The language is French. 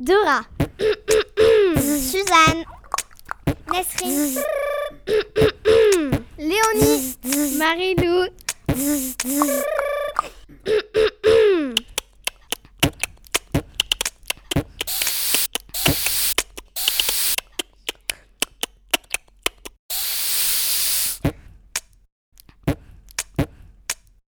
Dora. Suzanne. Nesrine. Léonie. Marie-Lou.